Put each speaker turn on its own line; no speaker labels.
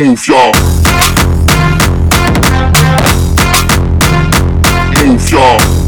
Move, y'all. Move, y'all.